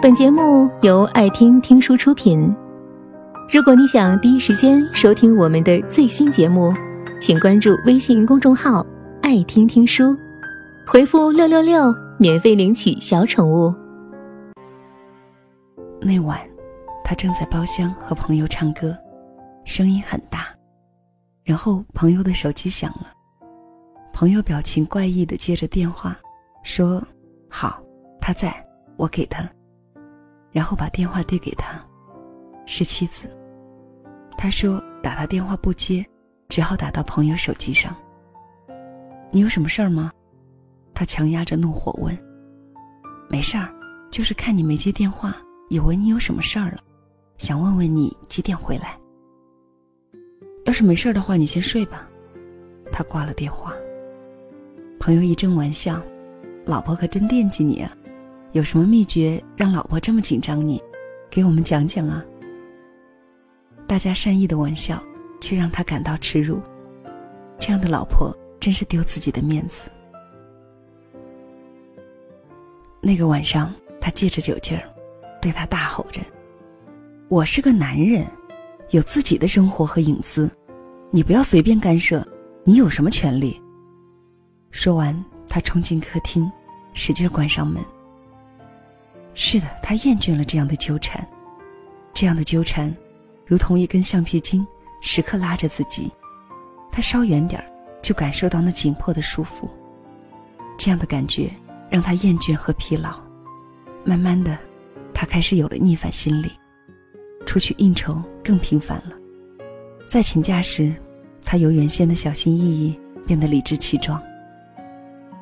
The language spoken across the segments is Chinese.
本节目由爱听听书出品。如果你想第一时间收听我们的最新节目，请关注微信公众号“爱听听书”，回复“六六六”免费领取小宠物。那晚，他正在包厢和朋友唱歌，声音很大。然后朋友的手机响了，朋友表情怪异的接着电话，说：“好，他在，我给他。”然后把电话递给他，是妻子。他说打他电话不接，只好打到朋友手机上。你有什么事儿吗？他强压着怒火问。没事儿，就是看你没接电话，以为你有什么事儿了，想问问你几点回来。要是没事儿的话，你先睡吧。他挂了电话。朋友一阵玩笑：“老婆可真惦记你啊，有什么秘诀让老婆这么紧张你？给我们讲讲啊。”大家善意的玩笑，却让他感到耻辱。这样的老婆真是丢自己的面子。那个晚上，他借着酒劲儿，对他大吼着：“我是个男人，有自己的生活和隐私。”你不要随便干涉，你有什么权利？说完，他冲进客厅，使劲关上门。是的，他厌倦了这样的纠缠，这样的纠缠，如同一根橡皮筋，时刻拉着自己。他稍远点儿，就感受到那紧迫的束缚。这样的感觉让他厌倦和疲劳。慢慢的，他开始有了逆反心理，出去应酬更频繁了。在请假时，他由原先的小心翼翼变得理直气壮。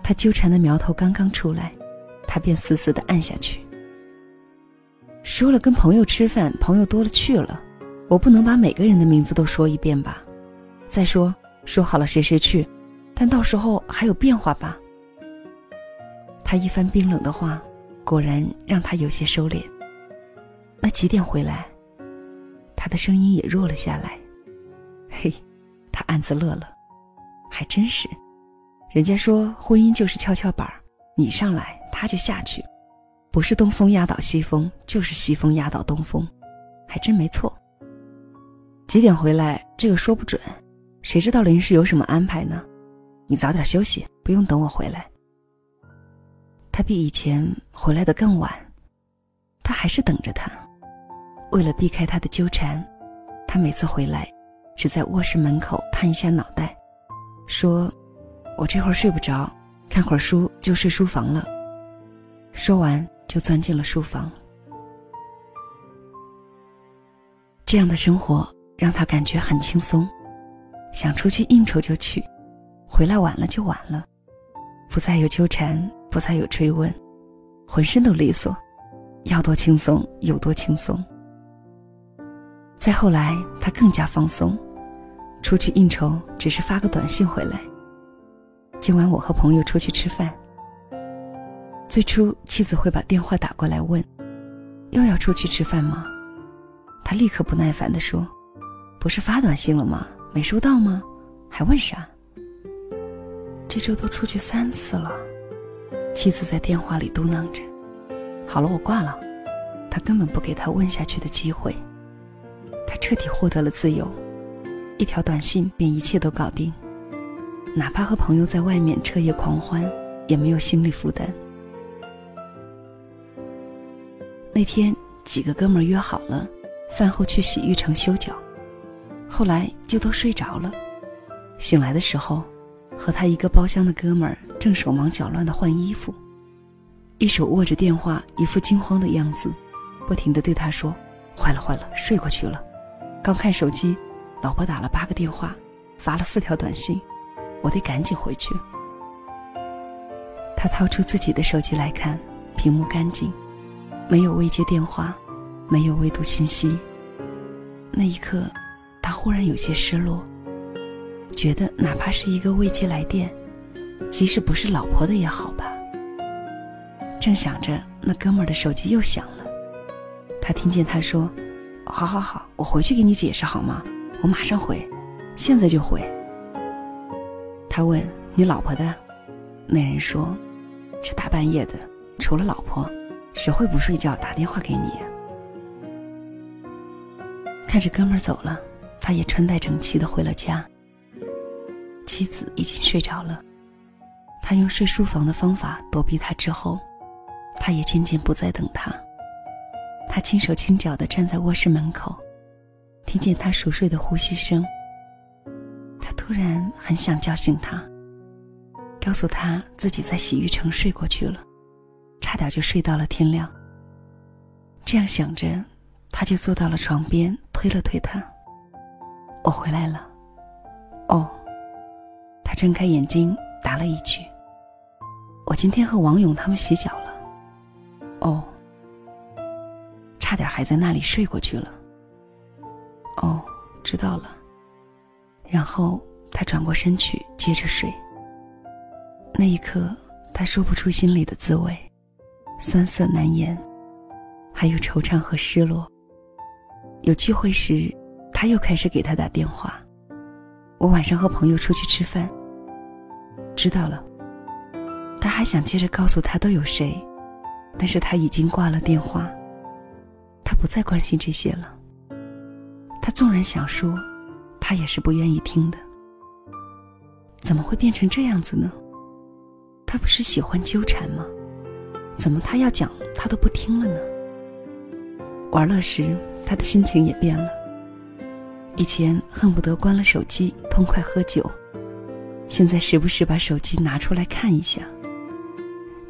他纠缠的苗头刚刚出来，他便死死的按下去。说了跟朋友吃饭，朋友多了去了，我不能把每个人的名字都说一遍吧？再说说好了谁谁去，但到时候还有变化吧？他一番冰冷的话，果然让他有些收敛。那几点回来？他的声音也弱了下来。嘿，他暗自乐了，还真是。人家说婚姻就是跷跷板你上来他就下去，不是东风压倒西风，就是西风压倒东风，还真没错。几点回来？这个说不准，谁知道临时有什么安排呢？你早点休息，不用等我回来。他比以前回来的更晚，他还是等着他。为了避开他的纠缠，他每次回来。只在卧室门口探一下脑袋，说：“我这会儿睡不着，看会儿书就睡书房了。”说完就钻进了书房。这样的生活让他感觉很轻松，想出去应酬就去，回来晚了就晚了，不再有纠缠，不再有追问，浑身都利索，要多轻松有多轻松。再后来，他更加放松。出去应酬只是发个短信回来。今晚我和朋友出去吃饭。最初妻子会把电话打过来问：“又要出去吃饭吗？”他立刻不耐烦地说：“不是发短信了吗？没收到吗？还问啥？”这周都出去三次了，妻子在电话里嘟囔着：“好了，我挂了。”他根本不给他问下去的机会。他彻底获得了自由。一条短信便一切都搞定，哪怕和朋友在外面彻夜狂欢，也没有心理负担。那天几个哥们约好了，饭后去洗浴城修脚，后来就都睡着了。醒来的时候，和他一个包厢的哥们儿正手忙脚乱的换衣服，一手握着电话，一副惊慌的样子，不停的对他说：“坏了坏了，睡过去了，刚看手机。”老婆打了八个电话，发了四条短信，我得赶紧回去。他掏出自己的手机来看，屏幕干净，没有未接电话，没有未读信息。那一刻，他忽然有些失落，觉得哪怕是一个未接来电，即使不是老婆的也好吧。正想着，那哥们儿的手机又响了，他听见他说：“好好好，我回去给你解释好吗？”我马上回，现在就回。他问你老婆的，那人说：“这大半夜的，除了老婆，谁会不睡觉打电话给你？看着哥们儿走了，他也穿戴整齐的回了家。妻子已经睡着了，他用睡书房的方法躲避他之后，他也渐渐不再等他。他轻手轻脚的站在卧室门口，听见他熟睡的呼吸声。他突然很想叫醒他，告诉他自己在洗浴城睡过去了，差点就睡到了天亮。这样想着，他就坐到了床边，推了推他：“我回来了。”哦。他睁开眼睛，答了一句：“我今天和王勇他们洗脚了。”哦，差点还在那里睡过去了。哦，知道了。然后他转过身去，接着睡。那一刻，他说不出心里的滋味，酸涩难言，还有惆怅和失落。有聚会时，他又开始给他打电话。我晚上和朋友出去吃饭。知道了。他还想接着告诉他都有谁，但是他已经挂了电话。他不再关心这些了。他纵然想说，他也是不愿意听的。怎么会变成这样子呢？他不是喜欢纠缠吗？怎么他要讲，他都不听了呢？玩乐时，他的心情也变了。以前恨不得关了手机，痛快喝酒。现在时不时把手机拿出来看一下。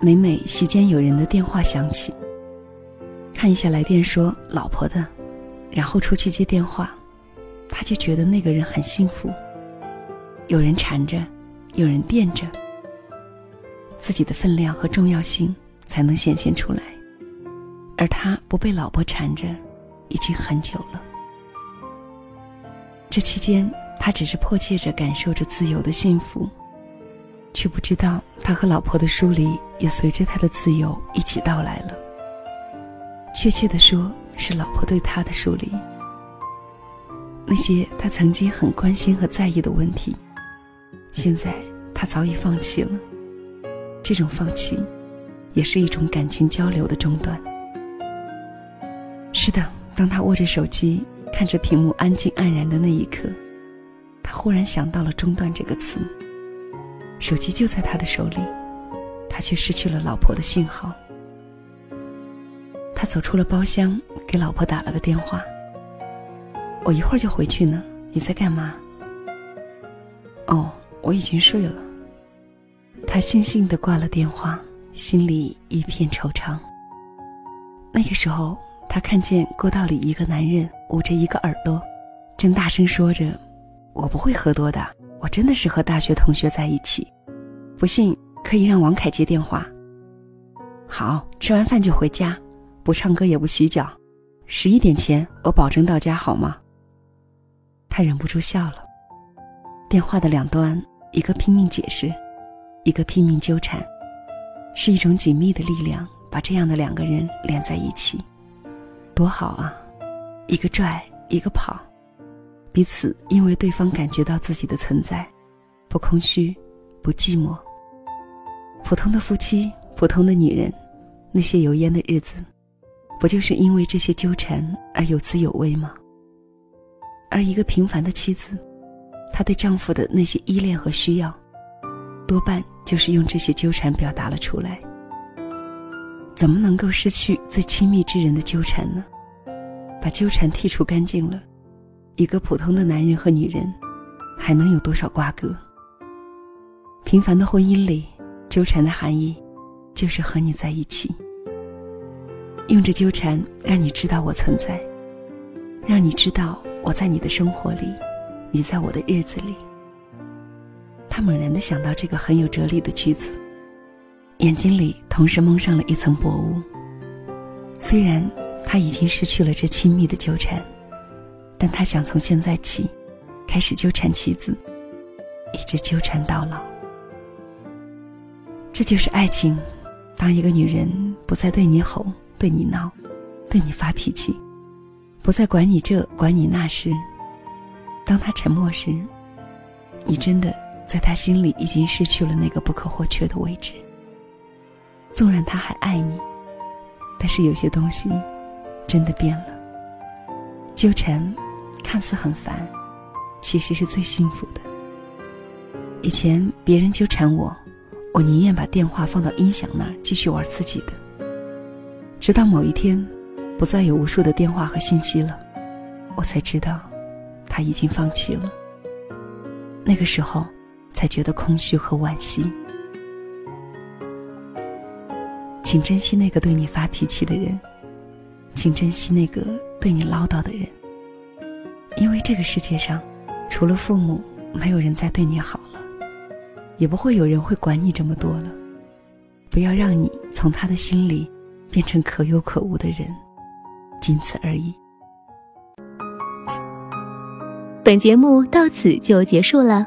每每席间有人的电话响起，看一下来电说老婆的，然后出去接电话，他就觉得那个人很幸福。有人缠着，有人惦着，自己的分量和重要性才能显现出来。而他不被老婆缠着，已经很久了。这期间。他只是迫切着感受着自由的幸福，却不知道他和老婆的疏离也随着他的自由一起到来了。确切的说，是老婆对他的疏离。那些他曾经很关心和在意的问题，现在他早已放弃了。这种放弃，也是一种感情交流的中断。是的，当他握着手机，看着屏幕安静黯然的那一刻。他忽然想到了“中断”这个词。手机就在他的手里，他却失去了老婆的信号。他走出了包厢，给老婆打了个电话：“我一会儿就回去呢，你在干嘛？”“哦，我已经睡了。”他悻悻地挂了电话，心里一片惆怅。那个时候，他看见过道里一个男人捂着一个耳朵，正大声说着。我不会喝多的，我真的是和大学同学在一起。不信可以让王凯接电话。好，吃完饭就回家，不唱歌也不洗脚，十一点前我保证到家，好吗？他忍不住笑了。电话的两端，一个拼命解释，一个拼命纠缠，是一种紧密的力量，把这样的两个人连在一起，多好啊！一个拽，一个跑。彼此因为对方感觉到自己的存在，不空虚，不寂寞。普通的夫妻，普通的女人，那些油烟的日子，不就是因为这些纠缠而有滋有味吗？而一个平凡的妻子，她对丈夫的那些依恋和需要，多半就是用这些纠缠表达了出来。怎么能够失去最亲密之人的纠缠呢？把纠缠剔除干净了。一个普通的男人和女人，还能有多少瓜葛？平凡的婚姻里，纠缠的含义，就是和你在一起，用这纠缠让你知道我存在，让你知道我在你的生活里，你在我的日子里。他猛然的想到这个很有哲理的句子，眼睛里同时蒙上了一层薄雾。虽然他已经失去了这亲密的纠缠。但他想从现在起，开始纠缠妻子，一直纠缠到老。这就是爱情。当一个女人不再对你吼、对你闹、对你发脾气，不再管你这管你那时，当她沉默时，你真的在他心里已经失去了那个不可或缺的位置。纵然他还爱你，但是有些东西真的变了。纠缠看似很烦，其实是最幸福的。以前别人纠缠我，我宁愿把电话放到音响那儿继续玩自己的。直到某一天，不再有无数的电话和信息了，我才知道他已经放弃了。那个时候，才觉得空虚和惋惜。请珍惜那个对你发脾气的人，请珍惜那个对你唠叨的人。因为这个世界上，除了父母，没有人再对你好了，也不会有人会管你这么多了。不要让你从他的心里变成可有可无的人，仅此而已。本节目到此就结束了，